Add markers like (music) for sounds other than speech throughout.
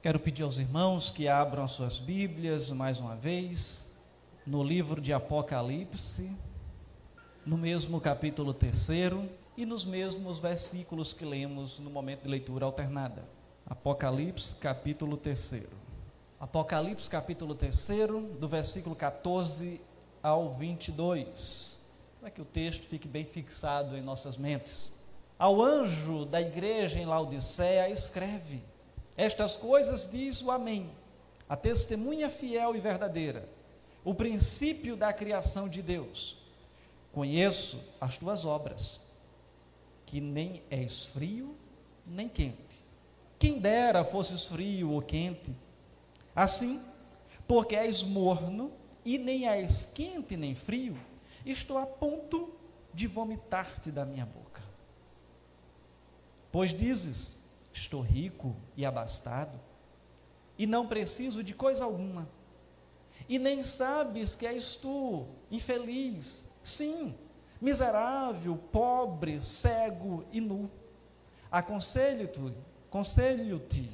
Quero pedir aos irmãos que abram as suas Bíblias mais uma vez no livro de Apocalipse, no mesmo capítulo terceiro e nos mesmos versículos que lemos no momento de leitura alternada. Apocalipse, capítulo terceiro. Apocalipse, capítulo terceiro, do versículo 14 ao 22. Para que o texto fique bem fixado em nossas mentes. Ao anjo da igreja em Laodiceia, escreve estas coisas diz o Amém, a testemunha fiel e verdadeira, o princípio da criação de Deus. Conheço as tuas obras, que nem és frio nem quente. Quem dera fosses frio ou quente. Assim, porque és morno e nem és quente nem frio, estou a ponto de vomitar-te da minha boca. Pois dizes: Estou rico e abastado, e não preciso de coisa alguma. E nem sabes que és tu, infeliz, sim, miserável, pobre, cego e nu. Aconselho-te, aconselho-te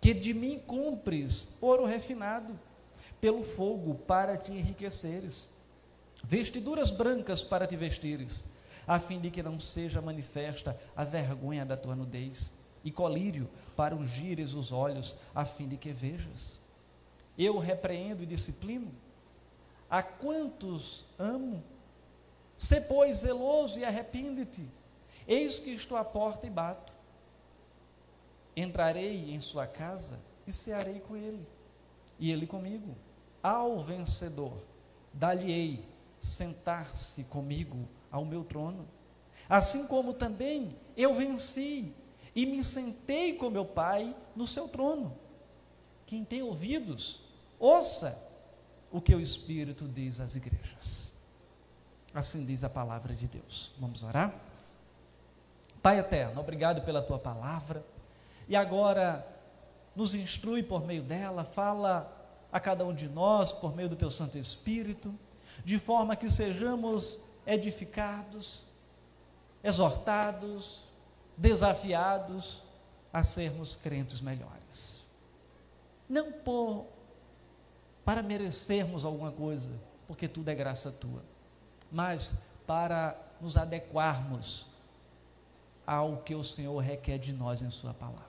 que de mim cumpres ouro refinado pelo fogo para te enriqueceres, vestiduras brancas para te vestires, a fim de que não seja manifesta a vergonha da tua nudez e colírio para ungires os olhos, a fim de que vejas. Eu repreendo e disciplino. A quantos amo? Se, pois, zeloso e arrepende-te. Eis que estou à porta e bato. Entrarei em sua casa e cearei com ele, e ele comigo. Ao vencedor, dar-lhe-ei sentar-se comigo ao meu trono, assim como também eu venci e me sentei com meu Pai no seu trono. Quem tem ouvidos, ouça o que o Espírito diz às igrejas. Assim diz a palavra de Deus. Vamos orar? Pai eterno, obrigado pela tua palavra. E agora nos instrui por meio dela, fala a cada um de nós por meio do teu Santo Espírito, de forma que sejamos edificados, exortados, desafiados a sermos crentes melhores. Não por para merecermos alguma coisa, porque tudo é graça tua, mas para nos adequarmos ao que o Senhor requer de nós em sua palavra,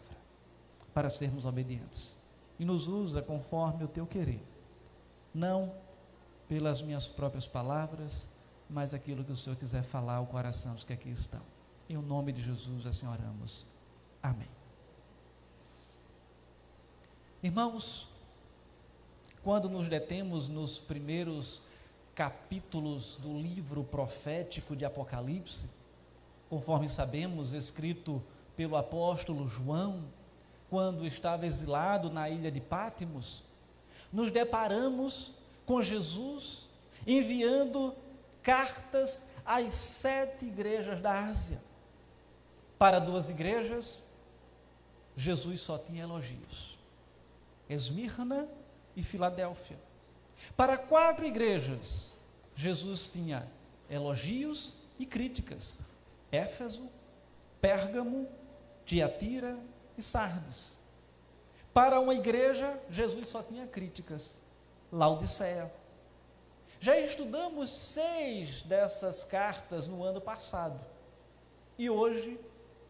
para sermos obedientes. E nos usa conforme o teu querer. Não pelas minhas próprias palavras, mas aquilo que o Senhor quiser falar ao coração dos que aqui estão. Em nome de Jesus, assim oramos. Amém. Irmãos, quando nos detemos nos primeiros capítulos do livro profético de Apocalipse, conforme sabemos, escrito pelo apóstolo João, quando estava exilado na ilha de Pátimos, nos deparamos com Jesus enviando cartas às sete igrejas da Ásia. Para duas igrejas, Jesus só tinha elogios: Esmirna e Filadélfia. Para quatro igrejas, Jesus tinha elogios e críticas: Éfeso, Pérgamo, Tiatira e Sardes. Para uma igreja, Jesus só tinha críticas: Laodiceia. Já estudamos seis dessas cartas no ano passado. E hoje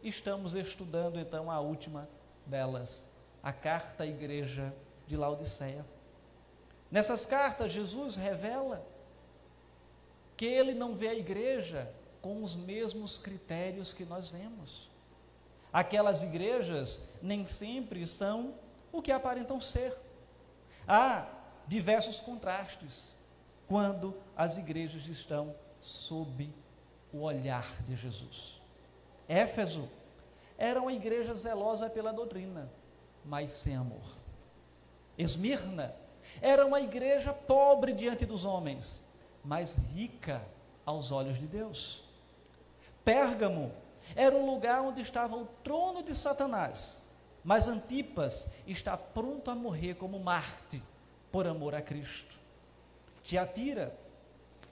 estamos estudando então a última delas, a carta à igreja de Laodiceia. Nessas cartas, Jesus revela que ele não vê a igreja com os mesmos critérios que nós vemos. Aquelas igrejas nem sempre são o que aparentam ser. Há diversos contrastes quando as igrejas estão sob o olhar de Jesus. Éfeso era uma igreja zelosa pela doutrina, mas sem amor. Esmirna era uma igreja pobre diante dos homens, mas rica aos olhos de Deus. Pérgamo era o lugar onde estava o trono de Satanás, mas Antipas está pronto a morrer como Marte por amor a Cristo. Tiatira,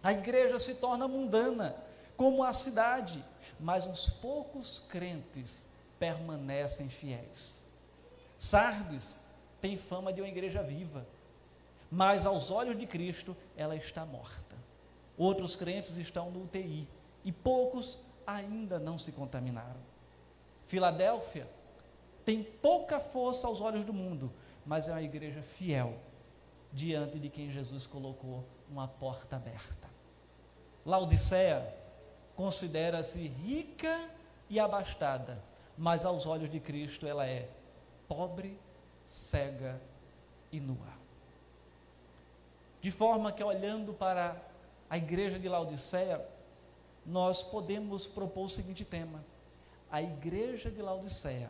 a igreja se torna mundana, como a cidade, mas uns poucos crentes permanecem fiéis. Sardes tem fama de uma igreja viva, mas aos olhos de Cristo ela está morta. Outros crentes estão no UTI e poucos ainda não se contaminaram. Filadélfia tem pouca força aos olhos do mundo, mas é uma igreja fiel diante de quem Jesus colocou uma porta aberta. Laodiceia considera-se rica e abastada, mas aos olhos de Cristo ela é pobre, cega e nua. De forma que, olhando para a igreja de Laodiceia, nós podemos propor o seguinte tema: a igreja de Laodiceia,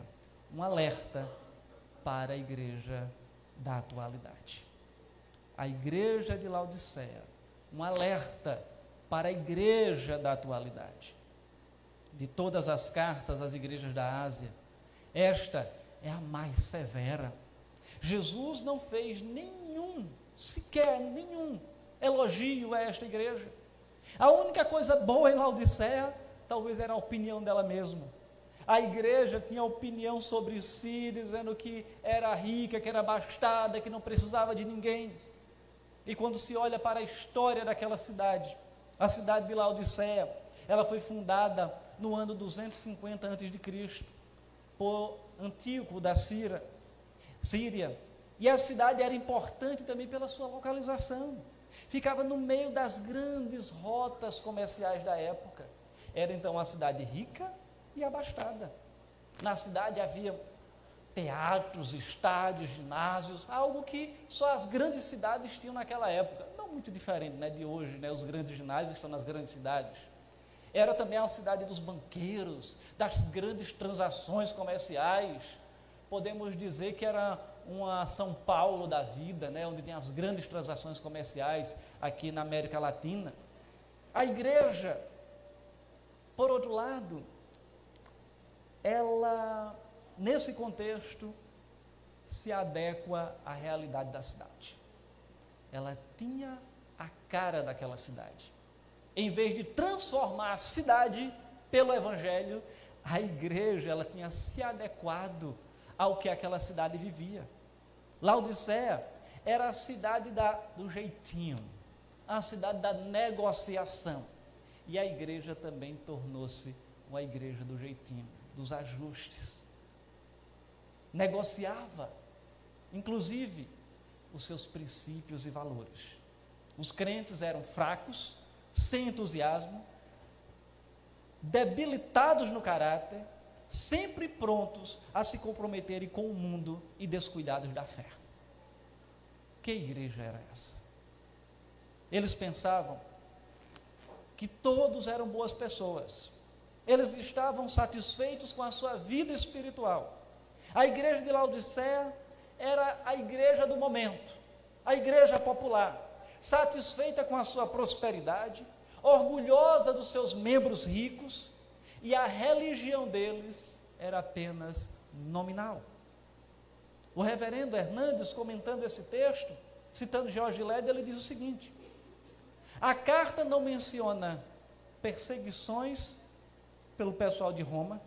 um alerta para a igreja da atualidade. A igreja de Laodiceia, um alerta para a igreja da atualidade. De todas as cartas às igrejas da Ásia, esta é a mais severa. Jesus não fez nenhum, sequer nenhum elogio a esta igreja. A única coisa boa em Laodiceia, talvez era a opinião dela mesma. A igreja tinha opinião sobre si, dizendo que era rica, que era bastada, que não precisava de ninguém. E quando se olha para a história daquela cidade, a cidade de Laodiceia, ela foi fundada no ano 250 a.C. por Antíoco da Síria, Síria. E a cidade era importante também pela sua localização. Ficava no meio das grandes rotas comerciais da época. Era então uma cidade rica e abastada. Na cidade havia teatros, estádios, ginásios, algo que só as grandes cidades tinham naquela época muito diferente né, de hoje, né, os grandes ginásios estão nas grandes cidades. Era também a cidade dos banqueiros, das grandes transações comerciais. Podemos dizer que era uma São Paulo da vida, né, onde tem as grandes transações comerciais aqui na América Latina. A igreja, por outro lado, ela, nesse contexto, se adequa à realidade da cidade ela tinha a cara daquela cidade. Em vez de transformar a cidade pelo evangelho, a igreja ela tinha se adequado ao que aquela cidade vivia. Laodiceia era a cidade da, do jeitinho, a cidade da negociação. E a igreja também tornou-se uma igreja do jeitinho, dos ajustes. Negociava, inclusive, os seus princípios e valores. Os crentes eram fracos, sem entusiasmo, debilitados no caráter, sempre prontos a se comprometerem com o mundo e descuidados da fé. Que igreja era essa? Eles pensavam que todos eram boas pessoas. Eles estavam satisfeitos com a sua vida espiritual. A igreja de Laodiceia era a igreja do momento, a igreja popular, satisfeita com a sua prosperidade, orgulhosa dos seus membros ricos, e a religião deles era apenas nominal. O reverendo Hernandes, comentando esse texto, citando George Led, ele diz o seguinte: a carta não menciona perseguições pelo pessoal de Roma,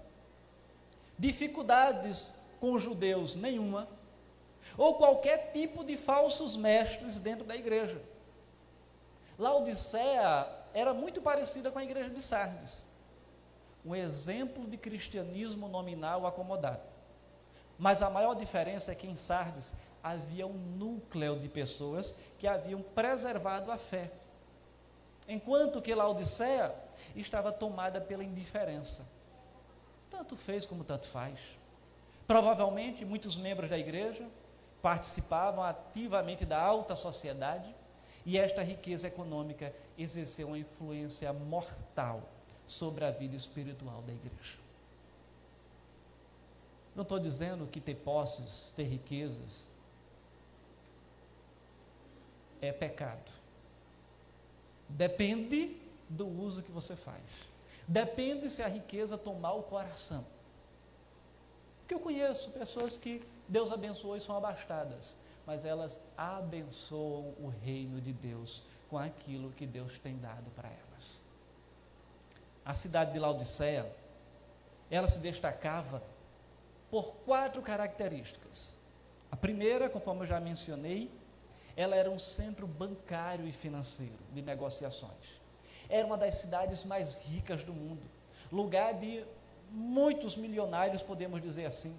dificuldades com os judeus nenhuma, ou qualquer tipo de falsos mestres dentro da igreja. Laodiceia era muito parecida com a igreja de Sardes. Um exemplo de cristianismo nominal acomodado. Mas a maior diferença é que em Sardes havia um núcleo de pessoas que haviam preservado a fé. Enquanto que Laodiceia estava tomada pela indiferença. Tanto fez como tanto faz. Provavelmente muitos membros da igreja participavam ativamente da alta sociedade e esta riqueza econômica exerceu uma influência mortal sobre a vida espiritual da igreja. Não estou dizendo que ter posses, ter riquezas, é pecado. Depende do uso que você faz. Depende se a riqueza tomar o coração. Porque eu conheço pessoas que Deus abençoou e são abastadas, mas elas abençoam o reino de Deus com aquilo que Deus tem dado para elas. A cidade de Laodiceia, ela se destacava por quatro características. A primeira, conforme eu já mencionei, ela era um centro bancário e financeiro de negociações. Era uma das cidades mais ricas do mundo, lugar de muitos milionários, podemos dizer assim.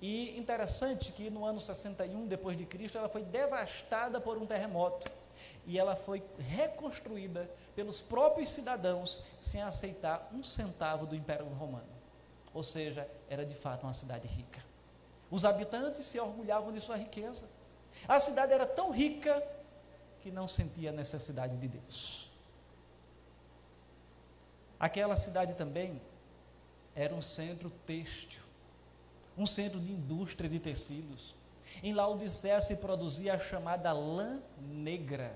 E interessante que no ano 61 depois de Cristo ela foi devastada por um terremoto e ela foi reconstruída pelos próprios cidadãos sem aceitar um centavo do Império Romano. Ou seja, era de fato uma cidade rica. Os habitantes se orgulhavam de sua riqueza. A cidade era tão rica que não sentia necessidade de Deus. Aquela cidade também era um centro têxtil, um centro de indústria de tecidos. Em Laodicea se produzia a chamada lã negra,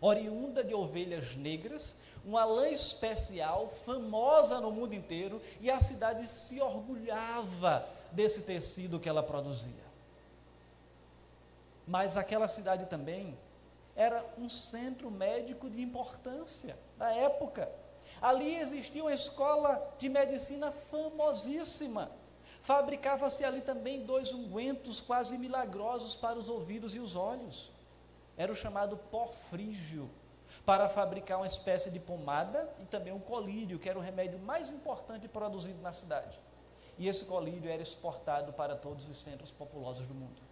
oriunda de ovelhas negras, uma lã especial, famosa no mundo inteiro, e a cidade se orgulhava desse tecido que ela produzia. Mas aquela cidade também era um centro médico de importância da época. Ali existia uma escola de medicina famosíssima. Fabricava-se ali também dois ungüentos quase milagrosos para os ouvidos e os olhos. Era o chamado pó frígio, para fabricar uma espécie de pomada e também um colírio, que era o remédio mais importante produzido na cidade. E esse colírio era exportado para todos os centros populosos do mundo.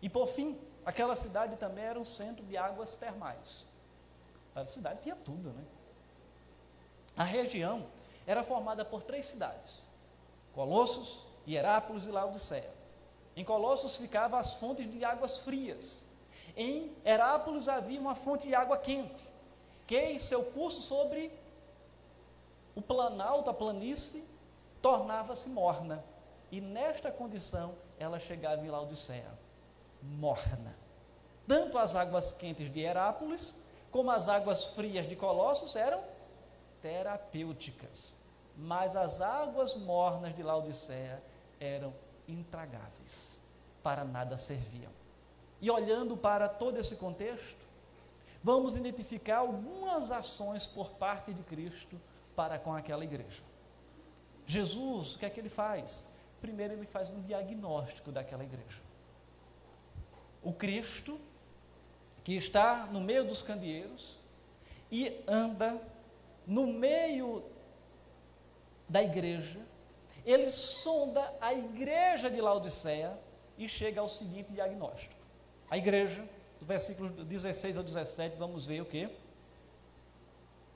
E por fim, aquela cidade também era um centro de águas termais. A cidade tinha tudo, né? A região era formada por três cidades: Colossos, Hierápolis e Laodiceia. Em Colossos ficavam as fontes de águas frias. Em Herápolis havia uma fonte de água quente, que em seu curso sobre o planalto, a planície, tornava-se morna. E nesta condição ela chegava em Laodiceia, morna. Tanto as águas quentes de Herápolis, como as águas frias de Colossos eram terapêuticas. Mas as águas mornas de Laodiceia eram intragáveis, para nada serviam. E olhando para todo esse contexto, vamos identificar algumas ações por parte de Cristo para com aquela igreja. Jesus, o que é que ele faz? Primeiro, ele faz um diagnóstico daquela igreja. O Cristo, que está no meio dos candeeiros e anda no meio da igreja, ele sonda a igreja de Laodiceia e chega ao seguinte diagnóstico. A igreja, do versículo 16 ao 17, vamos ver o que?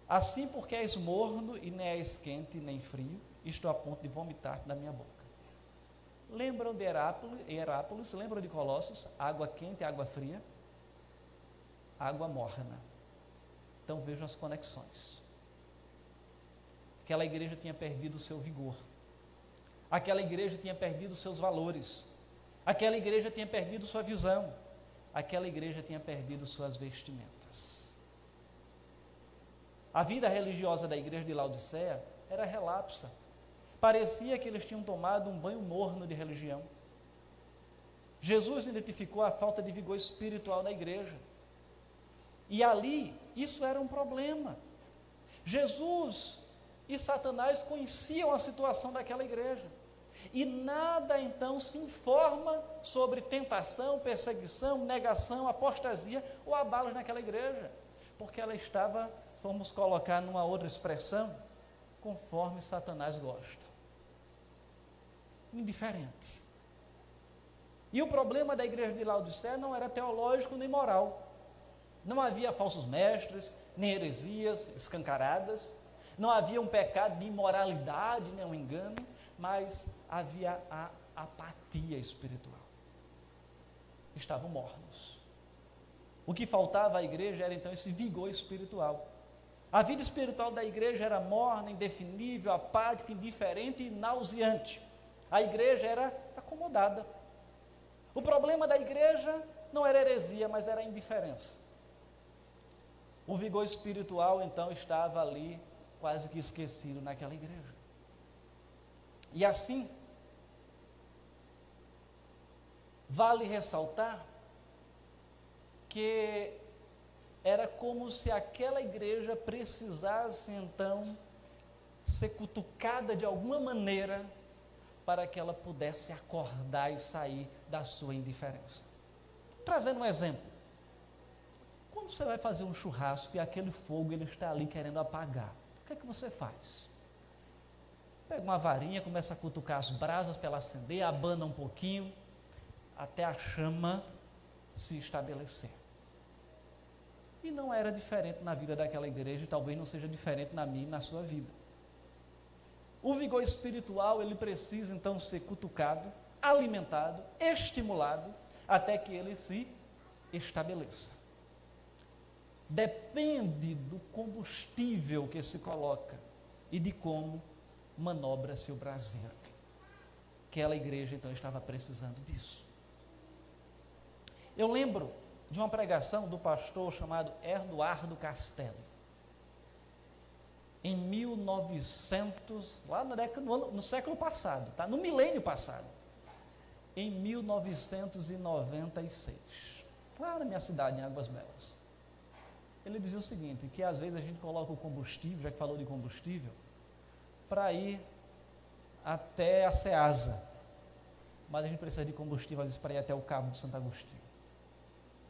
Assim porque és morno e nem és quente nem frio, estou a ponto de vomitar da minha boca. Lembram de Herápolis, Herápolis, lembram de Colossos? Água quente, água fria, água morna. Então vejam as conexões. Aquela igreja tinha perdido o seu vigor. Aquela igreja tinha perdido seus valores. Aquela igreja tinha perdido sua visão. Aquela igreja tinha perdido suas vestimentas. A vida religiosa da igreja de Laodiceia era relapsa. Parecia que eles tinham tomado um banho morno de religião. Jesus identificou a falta de vigor espiritual na igreja. E ali, isso era um problema. Jesus e Satanás conheciam a situação daquela igreja. E nada então se informa sobre tentação, perseguição, negação, apostasia ou abalos naquela igreja, porque ela estava, vamos colocar numa outra expressão, conforme Satanás gosta. Indiferente. E o problema da igreja de Laodicea não era teológico nem moral. Não havia falsos mestres, nem heresias escancaradas, não havia um pecado de imoralidade, nem um engano, mas havia a apatia espiritual. Estavam mornos. O que faltava à igreja era então esse vigor espiritual. A vida espiritual da igreja era morna, indefinível, apática, indiferente e nauseante. A igreja era acomodada. O problema da igreja não era heresia, mas era indiferença. O vigor espiritual, então, estava ali quase que esquecido naquela igreja. E assim, vale ressaltar que era como se aquela igreja precisasse então ser cutucada de alguma maneira para que ela pudesse acordar e sair da sua indiferença. Trazendo um exemplo. Quando você vai fazer um churrasco e aquele fogo ele está ali querendo apagar, que é que você faz? Pega uma varinha, começa a cutucar as brasas para ela acender, abana um pouquinho, até a chama se estabelecer. E não era diferente na vida daquela igreja, e talvez não seja diferente na minha e na sua vida. O vigor espiritual, ele precisa então ser cutucado, alimentado, estimulado, até que ele se estabeleça. Depende do combustível que se coloca e de como manobra-se o braseiro. Aquela igreja então estava precisando disso. Eu lembro de uma pregação do pastor chamado Eduardo Castelo. Em 1900, lá no, ano, no século passado, tá? no milênio passado. Em 1996, lá na minha cidade, em Águas Belas. Ele dizia o seguinte, que às vezes a gente coloca o combustível, já que falou de combustível, para ir até a Ceasa. Mas a gente precisa de combustível, às vezes, para ir até o Cabo de Santo Agostinho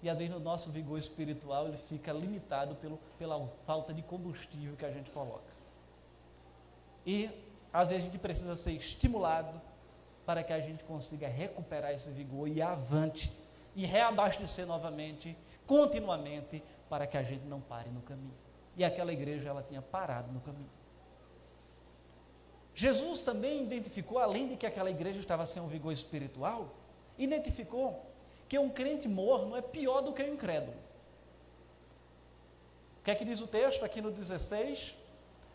e às vezes no nosso vigor espiritual ele fica limitado pelo, pela falta de combustível que a gente coloca. E às vezes a gente precisa ser estimulado para que a gente consiga recuperar esse vigor e avante e reabastecer novamente, continuamente, para que a gente não pare no caminho. E aquela igreja ela tinha parado no caminho. Jesus também identificou, além de que aquela igreja estava sem um vigor espiritual, identificou que um crente morno é pior do que um incrédulo. O que é que diz o texto aqui no 16?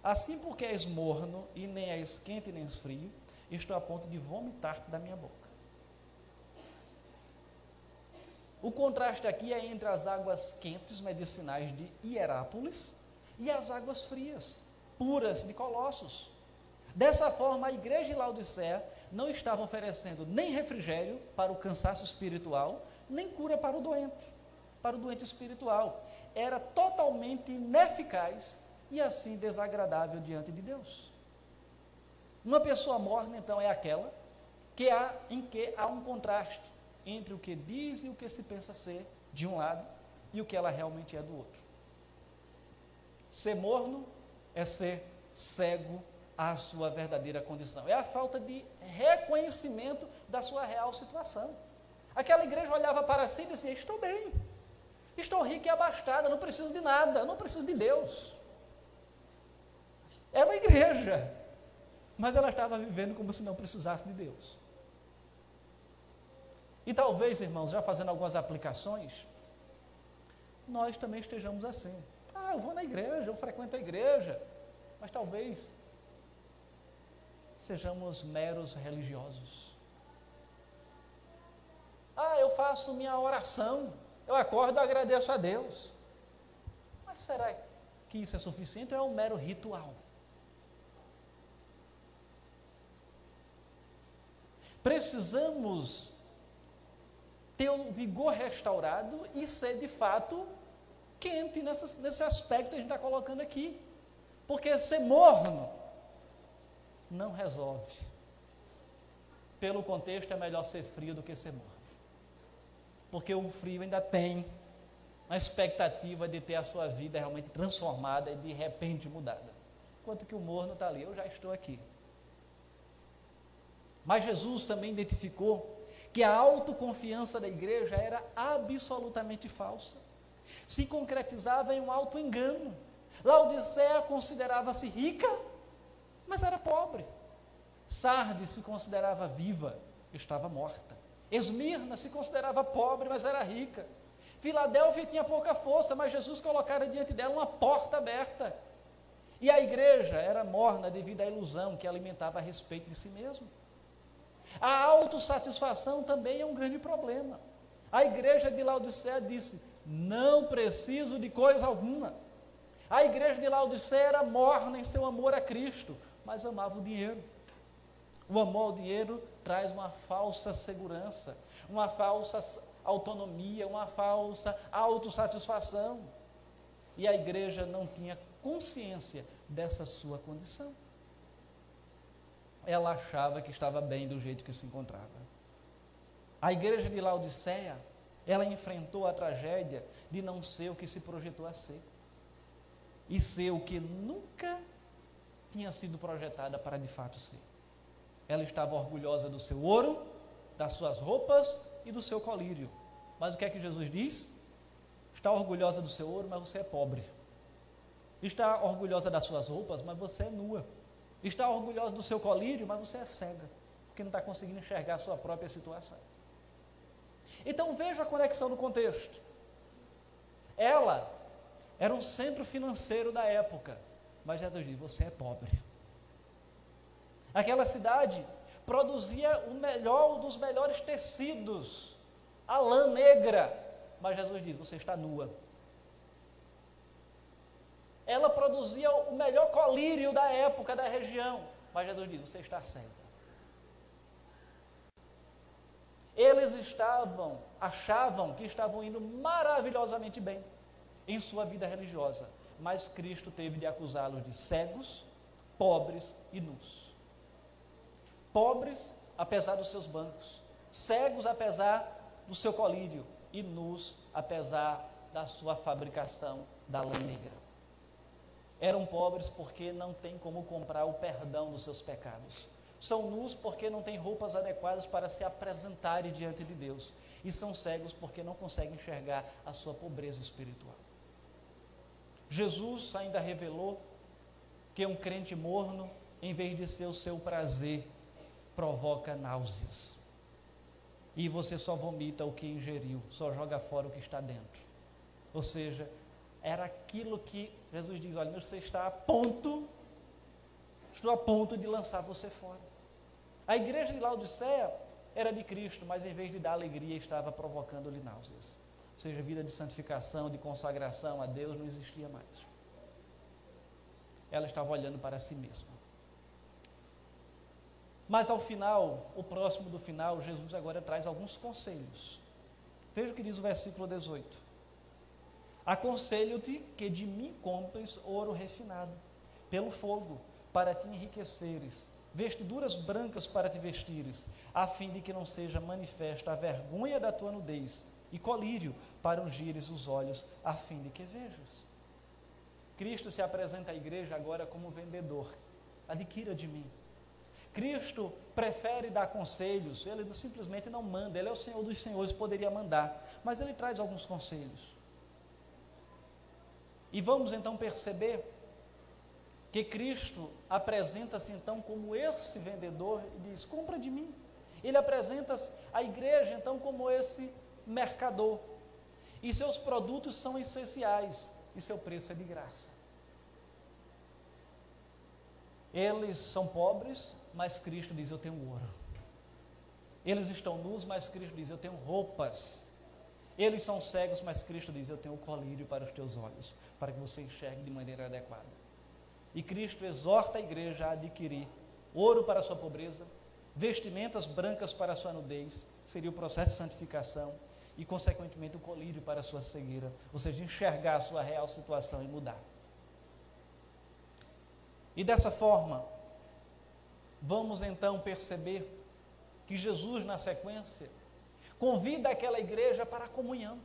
Assim porque és morno e nem és quente nem és frio, estou a ponto de vomitar da minha boca. O contraste aqui é entre as águas quentes medicinais de Hierápolis e as águas frias, puras de Colossos. Dessa forma, a igreja de Laodicea não estava oferecendo nem refrigério para o cansaço espiritual, nem cura para o doente, para o doente espiritual. Era totalmente ineficaz e assim desagradável diante de Deus. Uma pessoa morna, então, é aquela que há, em que há um contraste entre o que diz e o que se pensa ser de um lado e o que ela realmente é do outro. Ser morno é ser cego à sua verdadeira condição. É a falta de reconhecimento da sua real situação. Aquela igreja olhava para si e dizia: Estou bem, estou rica e abastada, não preciso de nada, não preciso de Deus. Era uma igreja, mas ela estava vivendo como se não precisasse de Deus. E talvez, irmãos, já fazendo algumas aplicações, nós também estejamos assim. Ah, eu vou na igreja, eu frequento a igreja, mas talvez sejamos meros religiosos. Ah, eu faço minha oração, eu acordo e agradeço a Deus. Mas será que isso é suficiente ou é um mero ritual? Precisamos ter o vigor restaurado e ser de fato quente nesse aspecto que a gente está colocando aqui. Porque ser morno não resolve. Pelo contexto, é melhor ser frio do que ser morno. Porque o frio ainda tem a expectativa de ter a sua vida realmente transformada e de repente mudada. Enquanto que o morno está ali, eu já estou aqui. Mas Jesus também identificou que a autoconfiança da igreja era absolutamente falsa. Se concretizava em um alto engano. Considerava-se rica, mas era pobre. Sardes se considerava viva, estava morta. Esmirna se considerava pobre, mas era rica. Filadélfia tinha pouca força, mas Jesus colocara diante dela uma porta aberta. E a igreja era morna devido à ilusão que alimentava a respeito de si mesmo. A autossatisfação também é um grande problema. A igreja de Laodicea disse: Não preciso de coisa alguma. A igreja de Laodiceia era morna em seu amor a Cristo, mas amava o dinheiro. O amor ao dinheiro traz uma falsa segurança, uma falsa autonomia, uma falsa autossatisfação. E a igreja não tinha consciência dessa sua condição. Ela achava que estava bem do jeito que se encontrava. A igreja de Laodiceia, ela enfrentou a tragédia de não ser o que se projetou a ser. E ser o que nunca tinha sido projetada para de fato ser. Ela estava orgulhosa do seu ouro, das suas roupas e do seu colírio. Mas o que é que Jesus diz? Está orgulhosa do seu ouro, mas você é pobre. Está orgulhosa das suas roupas, mas você é nua. Está orgulhosa do seu colírio, mas você é cega, porque não está conseguindo enxergar a sua própria situação. Então veja a conexão no contexto. Ela era um centro financeiro da época, mas Jesus diz: você é pobre. Aquela cidade produzia o melhor dos melhores tecidos, a lã negra, mas Jesus diz: você está nua. Ela produzia o melhor colírio da época da região, mas Jesus diz: você está cega. Eles estavam, achavam que estavam indo maravilhosamente bem em sua vida religiosa, mas Cristo teve de acusá-los de cegos, pobres e nus. Pobres, apesar dos seus bancos, cegos, apesar do seu colírio, e nus, apesar da sua fabricação da lã negra. Eram pobres porque não têm como comprar o perdão dos seus pecados. São nus porque não têm roupas adequadas para se apresentarem diante de Deus. E são cegos porque não conseguem enxergar a sua pobreza espiritual. Jesus ainda revelou que um crente morno, em vez de ser o seu prazer, provoca náuseas. E você só vomita o que ingeriu, só joga fora o que está dentro. Ou seja, era aquilo que Jesus diz: olha, você está a ponto, estou a ponto de lançar você fora. A igreja de Laodiceia era de Cristo, mas em vez de dar alegria, estava provocando-lhe náuseas. Ou seja, vida de santificação, de consagração a Deus não existia mais. Ela estava olhando para si mesma. Mas ao final, o próximo do final, Jesus agora traz alguns conselhos. Veja o que diz o versículo 18. Aconselho-te que de mim compres ouro refinado, pelo fogo, para te enriqueceres, vestiduras brancas para te vestires, a fim de que não seja manifesta a vergonha da tua nudez, e colírio para ungires os olhos, a fim de que vejas. Cristo se apresenta à igreja agora como vendedor. Adquira de mim. Cristo prefere dar conselhos, ele simplesmente não manda, ele é o Senhor dos Senhores, poderia mandar, mas ele traz alguns conselhos. E vamos então perceber que Cristo apresenta-se então como esse vendedor e diz: compra de mim. Ele apresenta a igreja então como esse mercador. E seus produtos são essenciais e seu preço é de graça. Eles são pobres, mas Cristo diz: Eu tenho ouro. Eles estão nus, mas Cristo diz: Eu tenho roupas. Eles são cegos, mas Cristo diz: Eu tenho o colírio para os teus olhos, para que você enxergue de maneira adequada. E Cristo exorta a igreja a adquirir ouro para a sua pobreza, vestimentas brancas para a sua nudez, seria o processo de santificação, e, consequentemente, o colírio para a sua cegueira, ou seja, enxergar a sua real situação e mudar. E dessa forma, vamos então perceber que Jesus, na sequência, convida aquela igreja para a comunhão.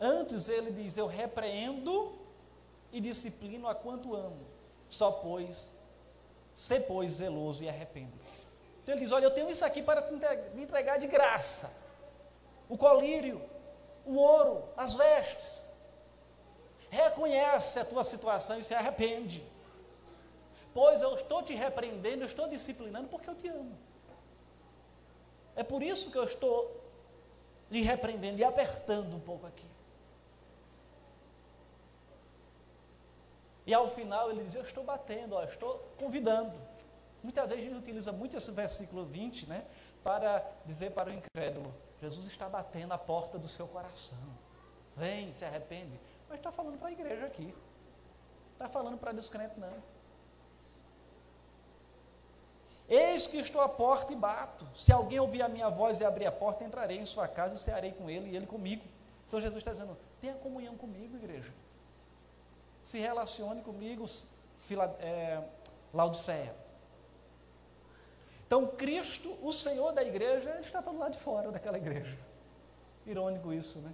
Antes ele diz: Eu repreendo e disciplino a quanto amo, só pois, se pois zeloso e arrepende-te. Então ele diz: Olha, eu tenho isso aqui para te entregar de graça: o colírio, o ouro, as vestes reconhece a tua situação e se arrepende. Pois eu estou te repreendendo, eu estou disciplinando porque eu te amo. É por isso que eu estou lhe repreendendo, lhe apertando um pouco aqui. E ao final ele diz: Eu estou batendo, ó, estou convidando. Muitas vezes a gente utiliza muito esse versículo 20, né? Para dizer para o incrédulo: Jesus está batendo a porta do seu coração. Vem, se arrepende Mas está falando para a igreja aqui. Está falando para descrente, não. Eis que estou à porta e bato. Se alguém ouvir a minha voz e abrir a porta, entrarei em sua casa e cearei com ele e ele comigo. Então Jesus está dizendo: tenha comunhão comigo, igreja. Se relacione comigo, é, Laodiceia. Então, Cristo, o Senhor da igreja, ele está pelo lado de fora daquela igreja. Irônico isso, né?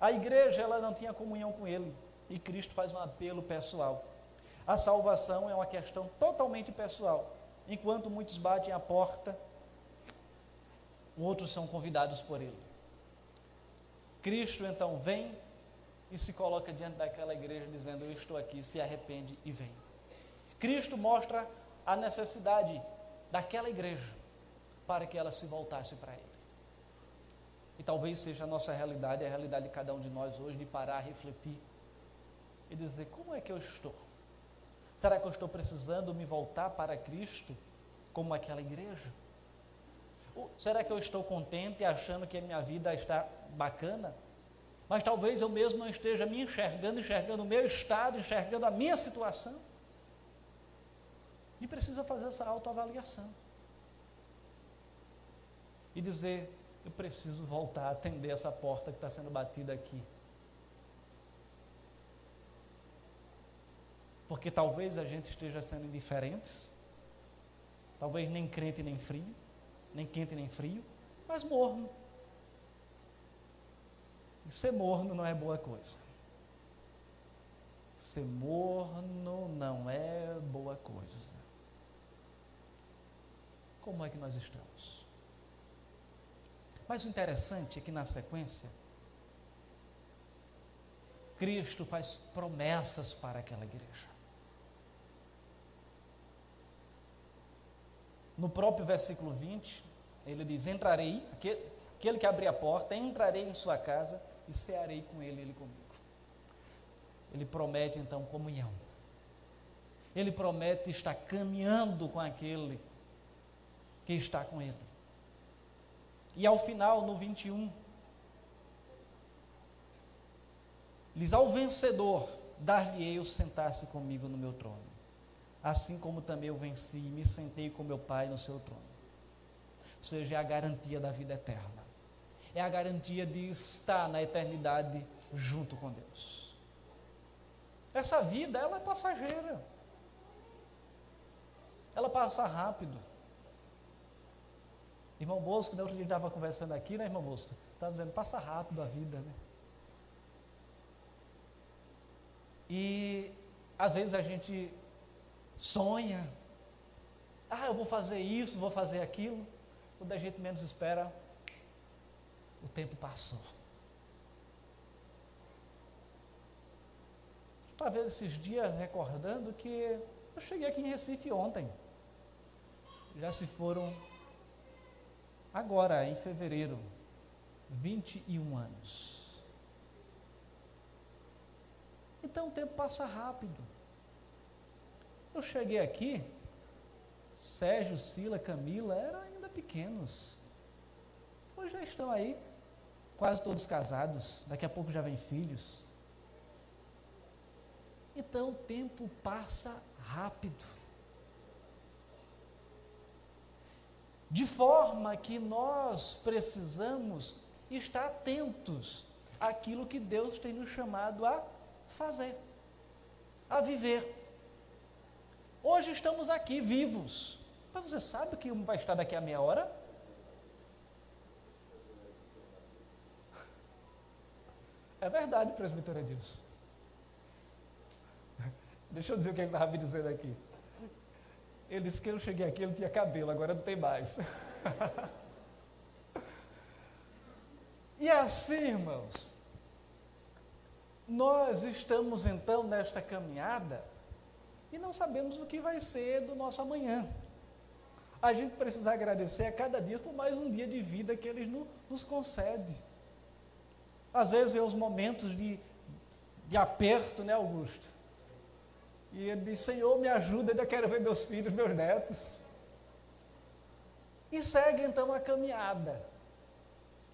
A igreja, ela não tinha comunhão com ele. E Cristo faz um apelo pessoal. A salvação é uma questão totalmente pessoal. Enquanto muitos batem a porta, outros são convidados por ele. Cristo então vem e se coloca diante daquela igreja dizendo: Eu estou aqui, se arrepende e vem. Cristo mostra a necessidade daquela igreja para que ela se voltasse para Ele. E talvez seja a nossa realidade, a realidade de cada um de nós hoje, de parar, refletir e dizer: como é que eu estou? Será que eu estou precisando me voltar para Cristo como aquela igreja? Ou será que eu estou contente achando que a minha vida está bacana? Mas talvez eu mesmo não esteja me enxergando, enxergando o meu estado, enxergando a minha situação. E precisa fazer essa autoavaliação. E dizer: eu preciso voltar a atender essa porta que está sendo batida aqui. Porque talvez a gente esteja sendo indiferentes, talvez nem crente nem frio, nem quente nem frio, mas morno. E ser morno não é boa coisa. Ser morno não é boa coisa como é que nós estamos. Mas o interessante é que na sequência, Cristo faz promessas para aquela igreja. No próprio versículo 20, ele diz: Entrarei, aquele que abrir a porta, entrarei em sua casa e cearei com ele, ele comigo. Ele promete então comunhão. Ele promete estar caminhando com aquele que está com ele. E ao final, no 21, lhes ao vencedor, dar-lhe-ei o sentar-se comigo no meu trono, assim como também eu venci e me sentei com meu Pai no seu trono. Ou seja, é a garantia da vida eterna. É a garantia de estar na eternidade junto com Deus. Essa vida, ela é passageira. Ela passa rápido. Irmão Bosco, na outro dia estava conversando aqui, né, irmão Bosco? Estava dizendo, passa rápido a vida, né? E às vezes a gente sonha, ah, eu vou fazer isso, vou fazer aquilo. Quando a gente menos espera, o tempo passou. Estava vendo esses dias recordando que eu cheguei aqui em Recife ontem. Já se foram agora em fevereiro, 21 anos. Então o tempo passa rápido. Eu cheguei aqui, Sérgio, Sila, Camila eram ainda pequenos. Hoje já estão aí, quase todos casados, daqui a pouco já vem filhos. Então o tempo passa rápido. De forma que nós precisamos estar atentos àquilo que Deus tem nos chamado a fazer, a viver. Hoje estamos aqui vivos, mas você sabe que vai estar daqui a meia hora? É verdade, presbiteriano Edilson. Deixa eu dizer o que ele estava me dizendo aqui. Ele disse que eu cheguei aqui, ele tinha cabelo, agora não tem mais. (laughs) e assim, irmãos, nós estamos então nesta caminhada e não sabemos o que vai ser do nosso amanhã. A gente precisa agradecer a cada dia por mais um dia de vida que Ele nos concede. Às vezes vem os momentos de, de aperto, né, Augusto? E ele disse: Senhor, me ajuda, ainda quero ver meus filhos, meus netos. E segue então a caminhada.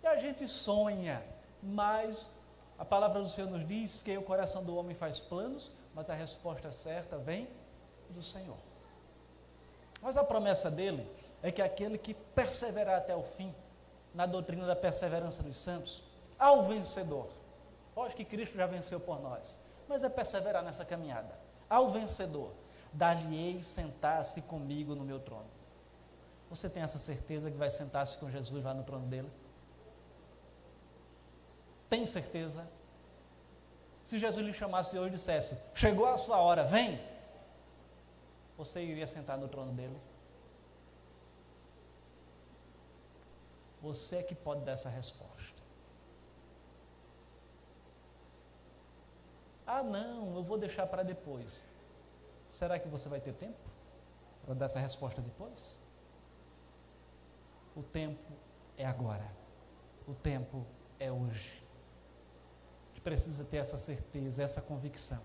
E a gente sonha, mas A palavra do Senhor nos diz que o coração do homem faz planos, mas a resposta certa vem do Senhor. Mas a promessa dele é que aquele que perseverar até o fim, na doutrina da perseverança dos santos, ao vencedor. Lógico que Cristo já venceu por nós, mas é perseverar nessa caminhada. Ao vencedor, dar-lhe-ei sentar-se comigo no meu trono. Você tem essa certeza que vai sentar-se com Jesus lá no trono dele? Tem certeza? Se Jesus lhe chamasse hoje e dissesse: Chegou a sua hora, vem. Você iria sentar no trono dele? Você é que pode dar essa resposta. Ah, não, eu vou deixar para depois. Será que você vai ter tempo para dar essa resposta depois? O tempo é agora. O tempo é hoje. Precisa ter essa certeza, essa convicção.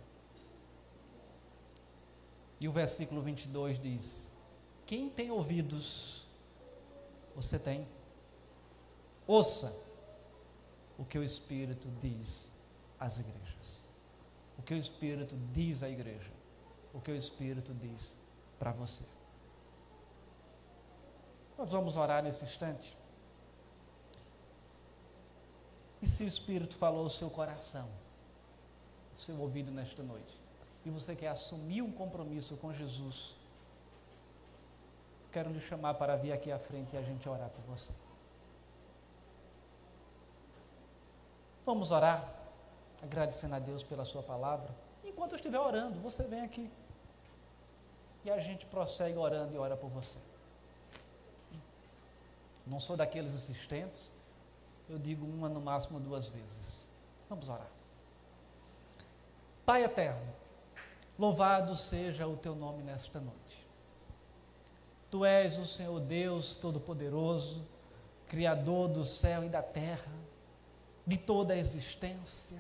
E o versículo 22 diz: Quem tem ouvidos, você tem Ouça o que o Espírito diz às igrejas. O que o Espírito diz à igreja. O que o Espírito diz para você. Nós vamos orar nesse instante. Se o Espírito falou o seu coração, o seu ouvido nesta noite, e você quer assumir um compromisso com Jesus, quero lhe chamar para vir aqui à frente e a gente orar por você. Vamos orar, agradecendo a Deus pela Sua palavra. Enquanto eu estiver orando, você vem aqui. E a gente prossegue orando e ora por você. Não sou daqueles insistentes, eu digo uma no máximo duas vezes. Vamos orar. Pai eterno, louvado seja o teu nome nesta noite. Tu és o Senhor Deus Todo-Poderoso, Criador do céu e da terra de toda a existência.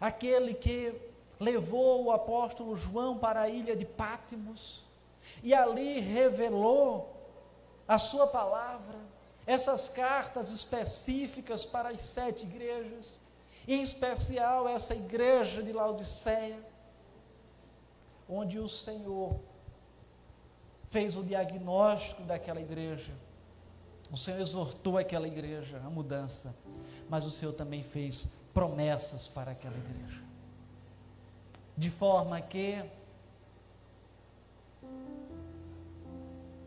Aquele que levou o apóstolo João para a ilha de Pátimos e ali revelou a sua palavra, essas cartas específicas para as sete igrejas, em especial essa igreja de Laodiceia, onde o Senhor fez o diagnóstico daquela igreja o Senhor exortou aquela igreja à mudança, mas o Senhor também fez promessas para aquela igreja. De forma que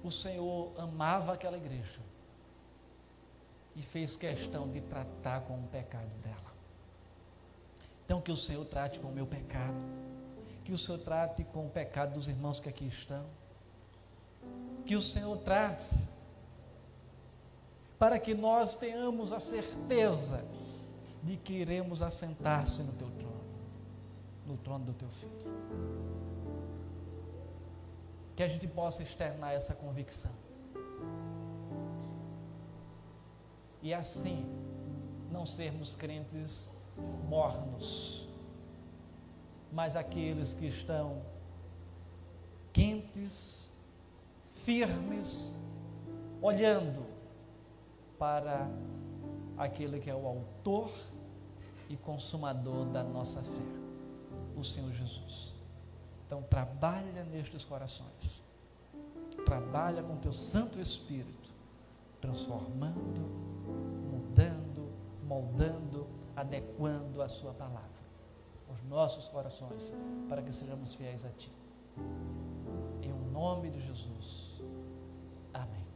o Senhor amava aquela igreja e fez questão de tratar com o pecado dela. Então, que o Senhor trate com o meu pecado, que o Senhor trate com o pecado dos irmãos que aqui estão, que o Senhor trate para que nós tenhamos a certeza de que iremos assentar-se no teu trono, no trono do teu filho. Que a gente possa externar essa convicção. E assim não sermos crentes mornos, mas aqueles que estão quentes, firmes, olhando para aquele que é o autor e consumador da nossa fé, o Senhor Jesus. Então, trabalha nestes corações, trabalha com teu Santo Espírito, transformando, moldando, adequando a Sua palavra, os nossos corações, para que sejamos fiéis a Ti. Em nome de Jesus. Amém.